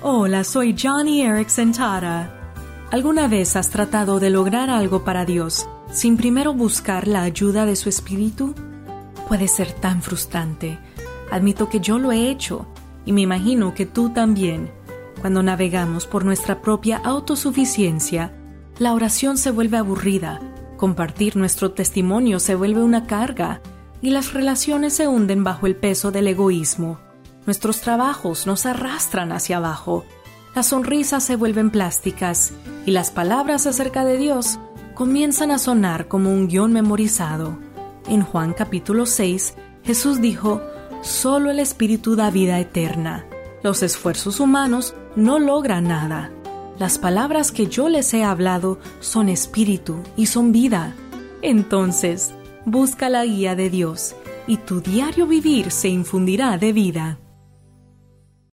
Hola, soy Johnny Erickson Tara. ¿Alguna vez has tratado de lograr algo para Dios sin primero buscar la ayuda de su Espíritu? Puede ser tan frustrante. Admito que yo lo he hecho y me imagino que tú también. Cuando navegamos por nuestra propia autosuficiencia, la oración se vuelve aburrida, compartir nuestro testimonio se vuelve una carga y las relaciones se hunden bajo el peso del egoísmo. Nuestros trabajos nos arrastran hacia abajo, las sonrisas se vuelven plásticas y las palabras acerca de Dios comienzan a sonar como un guion memorizado. En Juan capítulo 6, Jesús dijo, Solo el Espíritu da vida eterna. Los esfuerzos humanos no logran nada. Las palabras que yo les he hablado son espíritu y son vida. Entonces, busca la guía de Dios y tu diario vivir se infundirá de vida.